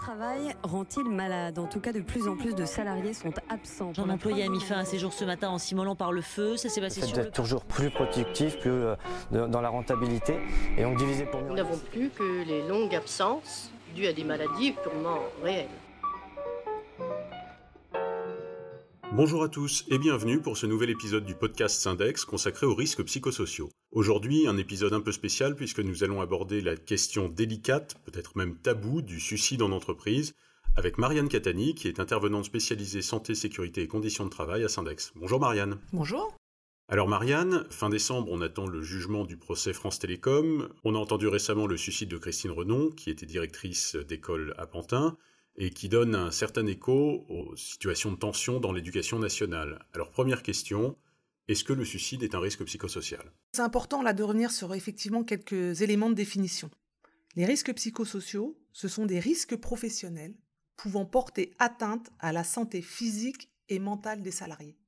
travail rend-il malade? En tout cas, de plus en plus de salariés sont absents. Un employé a mis fin à ses jours ce matin en s'immolant par le feu. Ça s'est passé sur le... d'être toujours plus productif, plus euh, dans la rentabilité, et on divisait pour mieux. Nous n'avons plus que les longues absences dues à des maladies purement réelles. Bonjour à tous et bienvenue pour ce nouvel épisode du podcast Syndex consacré aux risques psychosociaux. Aujourd'hui, un épisode un peu spécial puisque nous allons aborder la question délicate, peut-être même taboue, du suicide en entreprise avec Marianne Catani qui est intervenante spécialisée santé, sécurité et conditions de travail à Syndex. Bonjour Marianne. Bonjour. Alors Marianne, fin décembre, on attend le jugement du procès France Télécom. On a entendu récemment le suicide de Christine Renon, qui était directrice d'école à Pantin, et qui donne un certain écho aux situations de tension dans l'éducation nationale. Alors première question, est-ce que le suicide est un risque psychosocial? C'est important de revenir sur effectivement quelques éléments de définition. Les risques psychosociaux, ce sont des risques professionnels pouvant porter atteinte à la santé physique et mentale des salariés.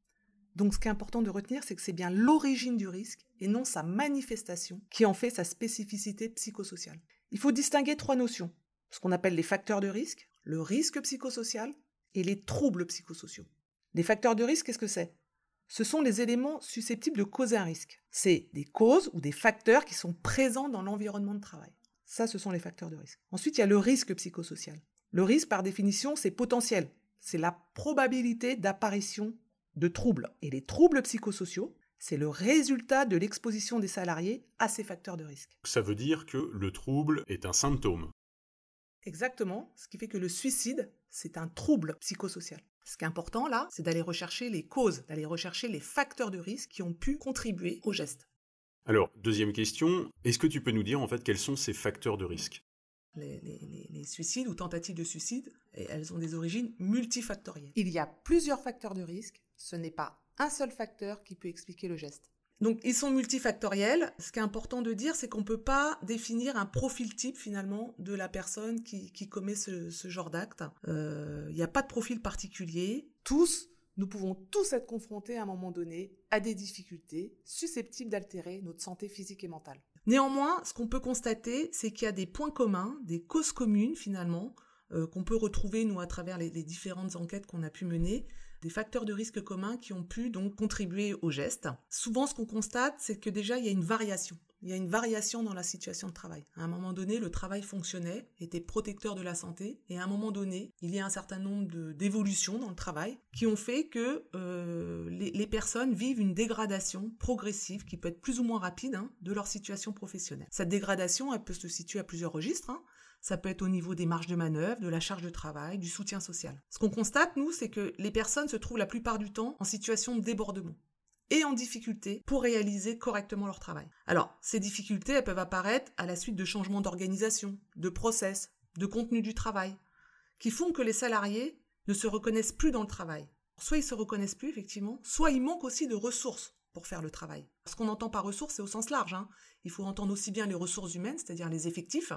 Donc ce qui est important de retenir, c'est que c'est bien l'origine du risque et non sa manifestation qui en fait sa spécificité psychosociale. Il faut distinguer trois notions, ce qu'on appelle les facteurs de risque, le risque psychosocial et les troubles psychosociaux. Les facteurs de risque, qu'est-ce que c'est? Ce sont les éléments susceptibles de causer un risque. C'est des causes ou des facteurs qui sont présents dans l'environnement de travail. Ça, ce sont les facteurs de risque. Ensuite, il y a le risque psychosocial. Le risque, par définition, c'est potentiel. C'est la probabilité d'apparition de troubles. Et les troubles psychosociaux, c'est le résultat de l'exposition des salariés à ces facteurs de risque. Ça veut dire que le trouble est un symptôme. Exactement, ce qui fait que le suicide, c'est un trouble psychosocial. Ce qui est important là, c'est d'aller rechercher les causes, d'aller rechercher les facteurs de risque qui ont pu contribuer au geste. Alors, deuxième question, est-ce que tu peux nous dire en fait quels sont ces facteurs de risque? Les, les- les- les suicides ou tentatives de suicide, elles ont des origines multifactorielles. Il y a plusieurs facteurs de risque, ce n'est pas un seul facteur qui peut expliquer le geste. Donc ils sont multifactoriels. Ce qui est important de dire, c'est qu'on ne peut pas définir un profil type finalement de la personne qui, commet ce, genre d'acte. Euh, Il n'y a pas de profil particulier. Tous, nous pouvons tous être confrontés à un moment donné à des difficultés susceptibles d'altérer notre santé physique et mentale. Néanmoins, ce qu'on peut constater, c'est qu'il y a des points communs, des causes communes finalement, euh, qu'on peut retrouver nous à travers les différentes enquêtes qu'on a pu mener, des facteurs de risque communs qui ont pu donc contribuer au geste. Souvent, ce qu'on constate, c'est que déjà il y a une variation. Il y a une variation dans la situation de travail. À un moment donné, le travail fonctionnait, était protecteur de la santé, et à un moment donné, il y a un certain nombre d'évolutions dans le travail qui ont fait que euh, les, les personnes vivent une dégradation progressive qui peut être plus ou moins rapide hein, de leur situation professionnelle. Cette dégradation, elle peut se situer à plusieurs registres. hein. Ça peut être au niveau des marges de manœuvre, de la charge de travail, du soutien social. Ce qu'on constate, nous, c'est que les personnes se trouvent la plupart du temps en situation de débordement et en difficulté pour réaliser correctement leur travail. Alors, ces difficultés, elles peuvent apparaître à la suite de changements d'organisation, de process, de contenu du travail, qui font que les salariés ne se reconnaissent plus dans le travail. Soit ils se reconnaissent plus, effectivement, soit il manque aussi de ressources pour faire le travail. Ce qu'on entend par ressources, c'est au sens large. hein. Il faut entendre aussi bien les ressources humaines, c'est-à-dire les effectifs,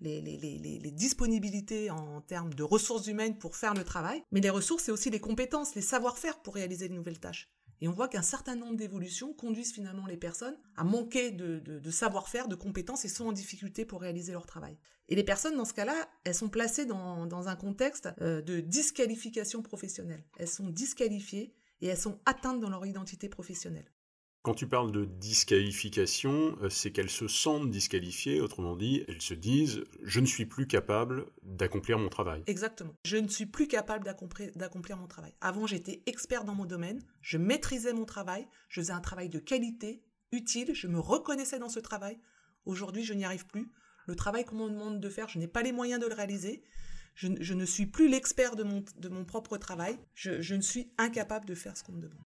les disponibilités en termes de ressources humaines pour faire le travail, mais les ressources, c'est aussi les compétences, les savoir-faire pour réaliser de nouvelles tâches. Et on voit qu'un certain nombre d'évolutions conduisent finalement les personnes à manquer de, savoir-faire, de compétences et sont en difficulté pour réaliser leur travail. Et les personnes, dans ce cas-là, elles sont placées dans, dans un contexte euh, de disqualification professionnelle. Elles sont disqualifiées et elles sont atteintes dans leur identité professionnelle. Quand tu parles de disqualification, euh, c'est qu'elles se sentent disqualifiées, autrement dit, elles se disent je ne suis plus capable d'accomplir mon travail. Exactement. Je ne suis plus capable d'accomplir mon travail. Avant, j'étais expert dans mon domaine, je maîtrisais mon travail, je faisais un travail de qualité, utile, je me reconnaissais dans ce travail. Aujourd'hui, je n'y arrive plus. Le travail qu'on me demande de faire, je n'ai pas les moyens de le réaliser. Je, ne- suis plus l'expert de mon, propre travail. Je ne suis incapable de faire ce qu'on me demande.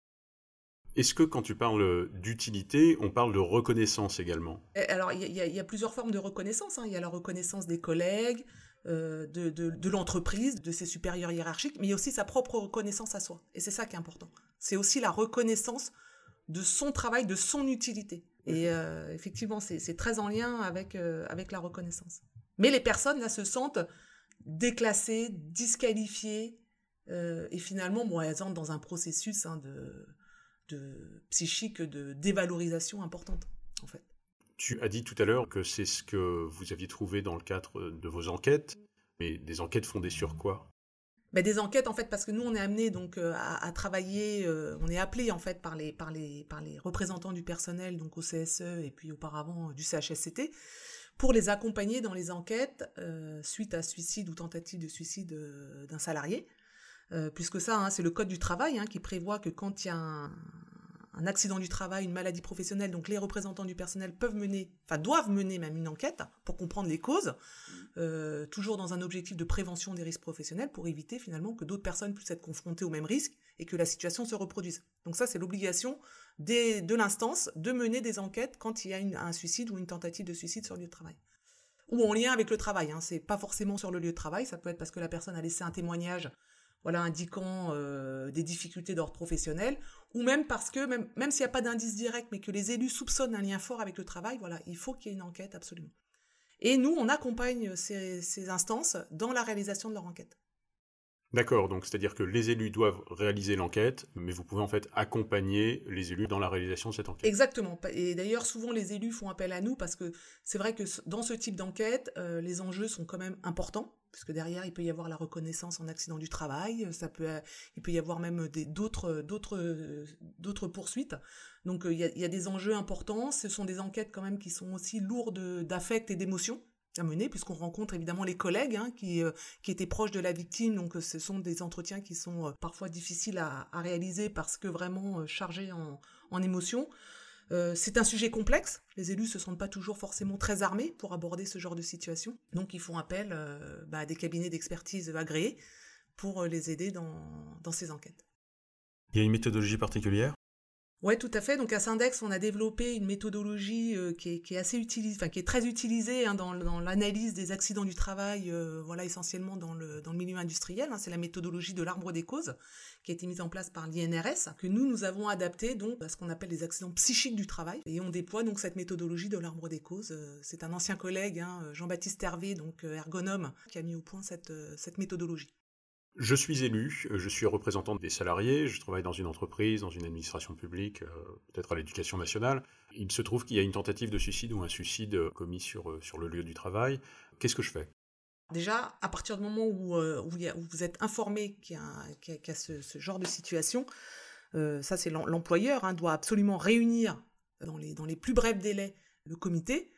Est-ce que quand tu parles d'utilité, on parle de reconnaissance également? Et Alors, il y, a- y y plusieurs formes de reconnaissance. hein. Il y a la reconnaissance des collègues, euh, de, de- de l'entreprise, de ses supérieurs hiérarchiques, mais il y a aussi sa propre reconnaissance à soi. Et c'est ça qui est important. C'est aussi la reconnaissance de son travail, de son utilité. Et euh, effectivement, c'est très en lien avec, euh, avec la reconnaissance. Mais les personnes, là, se sentent déclassées, disqualifiées, et finalement, bon, elles entrent dans un processus hein, de, de psychique de dévalorisation importante, en fait. Tu as dit tout à l'heure que c'est ce que vous aviez trouvé dans le cadre de vos enquêtes. Mais des enquêtes fondées sur quoi? Ben, des enquêtes en fait parce que nous on est amené donc euh, à, travailler, euh, on est appelé en fait par les par les par les représentants du personnel donc au CSE et puis auparavant du CHSCT pour les accompagner dans les enquêtes euh, suite à suicide ou tentative de suicide d'un salarié. Puisque ça, hein, c'est le code du travail hein, qui prévoit que quand il y a un, un accident du travail, une maladie professionnelle, donc les représentants du personnel peuvent mener, enfin doivent mener même une enquête pour comprendre les causes, euh, toujours dans un objectif de prévention des risques professionnels pour éviter finalement que d'autres personnes puissent être confrontées au même risque et que la situation se reproduise. Donc ça, c'est l'obligation de l'instance de mener des enquêtes quand il y a un suicide ou une tentative de suicide sur le lieu de travail ou en lien avec le travail. Hein. C'est pas forcément sur le lieu de travail, ça peut être parce que la personne a laissé un témoignage voilà, indiquant euh, des difficultés d'ordre professionnel, ou même parce que, même, s'il n'y a pas d'indice direct, mais que les élus soupçonnent un lien fort avec le travail, voilà, il faut qu'il y ait une enquête absolument. Et nous, on accompagne ces, ces instances dans la réalisation de leur enquête. D'accord, donc c'est-à-dire que les élus doivent réaliser l'enquête, mais vous pouvez en fait accompagner les élus dans la réalisation de cette enquête. Exactement. Et d'ailleurs, souvent les élus font appel à nous parce que c'est vrai que dans ce type d'enquête, euh, les enjeux sont quand même importants, puisque derrière il peut y avoir la reconnaissance en accident du travail, ça peut, il peut y avoir même d'autres, d'autres, poursuites. Donc euh, il y, a, des enjeux importants. Ce sont des enquêtes quand même qui sont aussi lourdes d'affect et d'émotions à mener, puisqu'on rencontre évidemment les collègues hein, qui, euh, qui étaient proches de la victime. Donc euh, ce sont des entretiens qui sont euh, parfois difficiles à, réaliser parce que vraiment chargés en, en émotions. c'est un sujet complexe. Les élus se sentent pas toujours forcément très armés pour aborder ce genre de situation. Donc ils font appel bah, à des cabinets d'expertise agréés pour les aider dans, dans ces enquêtes. Il y a une méthodologie particulière? Ouais, tout à fait. Donc à Syndex, on a développé une méthodologie euh, qui, est, assez utilisée, très utilisée hein, dans, l'analyse des accidents du travail, euh, voilà essentiellement dans le, milieu industriel. Hein. C'est la méthodologie de l'arbre des causes qui a été mise en place par l'INRS, que nous nous avons adapté donc à ce qu'on appelle les accidents psychiques du travail, et on déploie donc cette méthodologie de l'arbre des causes. Euh, c'est un ancien collègue, hein, Jean-Baptiste Hervé, donc ergonome, qui a mis au point cette méthodologie. Je suis élu, euh, je suis représentant des salariés, je travaille dans une entreprise, dans une administration publique, euh, peut-être à l'éducation nationale. Il se trouve qu'il y a une tentative de suicide ou un suicide euh, commis sur, sur le lieu du travail. Qu'est-ce que je fais? Déjà, à partir du moment où, vous êtes informé qu'il y a, ce, genre de situation, ça c'est l'employeur, hein, doit absolument réunir dans les plus brefs délais le comité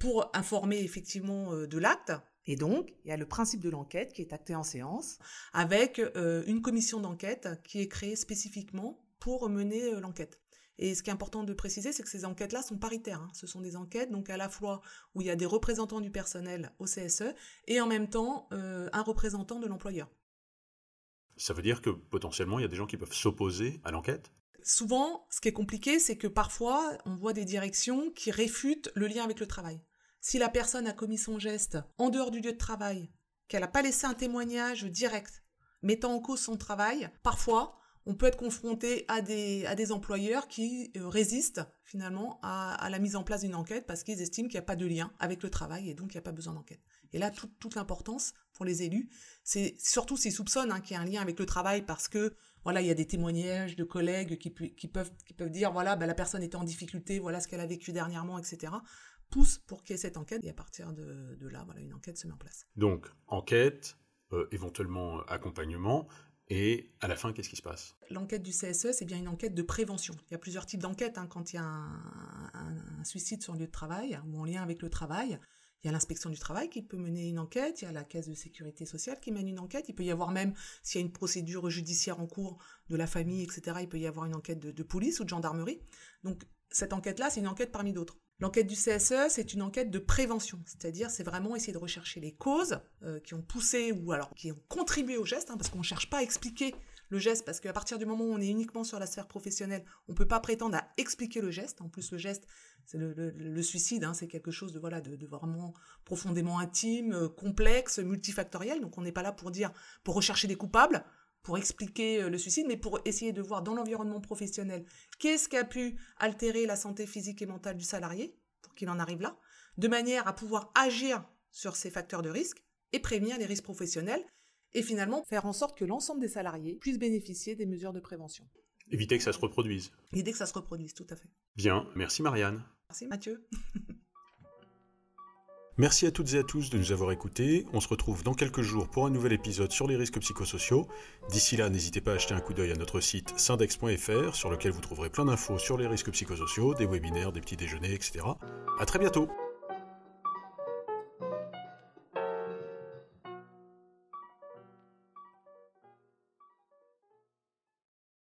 pour informer effectivement de l'acte et donc, il y a le principe de l'enquête qui est acté en séance, avec euh, une commission d'enquête qui est créée spécifiquement pour mener euh, l'enquête. Et ce qui est important de préciser, c'est que ces enquêtes-là sont paritaires. Hein. Ce sont des enquêtes, donc à la fois où il y a des représentants du personnel au CSE et en même temps euh, un représentant de l'employeur. Ça veut dire que potentiellement, il y a des gens qui peuvent s'opposer à l'enquête? Souvent, ce qui est compliqué, c'est que parfois, on voit des directions qui réfutent le lien avec le travail si la personne a commis son geste en dehors du lieu de travail, qu'elle n'a pas laissé un témoignage direct mettant en cause son travail, parfois on peut être confronté à des, employeurs qui euh, résistent finalement à, la mise en place d'une enquête parce qu'ils estiment qu'il n'y a pas de lien avec le travail et donc il n'y a pas besoin d'enquête. Et là, toute l'importance pour les élus, c'est surtout s'ils soupçonnent hein, qu'il y a un lien avec le travail parce que voilà, il y a des témoignages de collègues qui, peuvent, dire voilà, ben, la personne était en difficulté, voilà ce qu'elle a vécu dernièrement, etc pousse pour qu'il y ait cette enquête et à partir de, là, voilà, une enquête se met en place. Donc, enquête, euh, éventuellement euh, accompagnement, et à la fin, qu'est-ce qui se passe? L'enquête du CSE, c'est bien une enquête de prévention. Il y a plusieurs types d'enquêtes hein, quand il y a un, suicide sur le lieu de travail ou en lien avec le travail. Il y a l'inspection du travail qui peut mener une enquête, il y a la caisse de sécurité sociale qui mène une enquête, il peut y avoir même, s'il y a une procédure judiciaire en cours de la famille, etc., il peut y avoir une enquête de police ou de gendarmerie. Donc cette enquête-là, c'est une enquête parmi d'autres. L'enquête du CSE, c'est une enquête de prévention, c'est-à-dire c'est vraiment essayer de rechercher les causes euh, qui ont poussé ou alors qui ont contribué au geste, hein, parce qu'on ne cherche pas à expliquer le geste, parce qu'à partir du moment où on est uniquement sur la sphère professionnelle, on ne peut pas prétendre à expliquer le geste. En plus, le geste, c'est le, suicide, hein, c'est quelque chose de voilà de, vraiment profondément intime, euh, complexe, multifactoriel. Donc on n'est pas là pour dire, pour rechercher des coupables pour expliquer euh, le suicide, mais pour essayer de voir dans l'environnement professionnel qu'est-ce qui a pu altérer la santé physique et mentale du salarié pour qu'il en arrive là, de manière à pouvoir agir sur ces facteurs de risque et prévenir les risques professionnels et finalement faire en sorte que l'ensemble des salariés puissent bénéficier des mesures de prévention. Éviter que ça se reproduise. Éviter que ça se reproduise, tout à fait. Bien, merci Marianne. Merci Mathieu. Merci à toutes et à tous de nous avoir écoutés. On se retrouve dans quelques jours pour un nouvel épisode sur les risques psychosociaux. D'ici là, n'hésitez pas à acheter un coup d'œil à notre site syndex.fr sur lequel vous trouverez plein d'infos sur les risques psychosociaux, des webinaires, des petits déjeuners, etc. À très bientôt!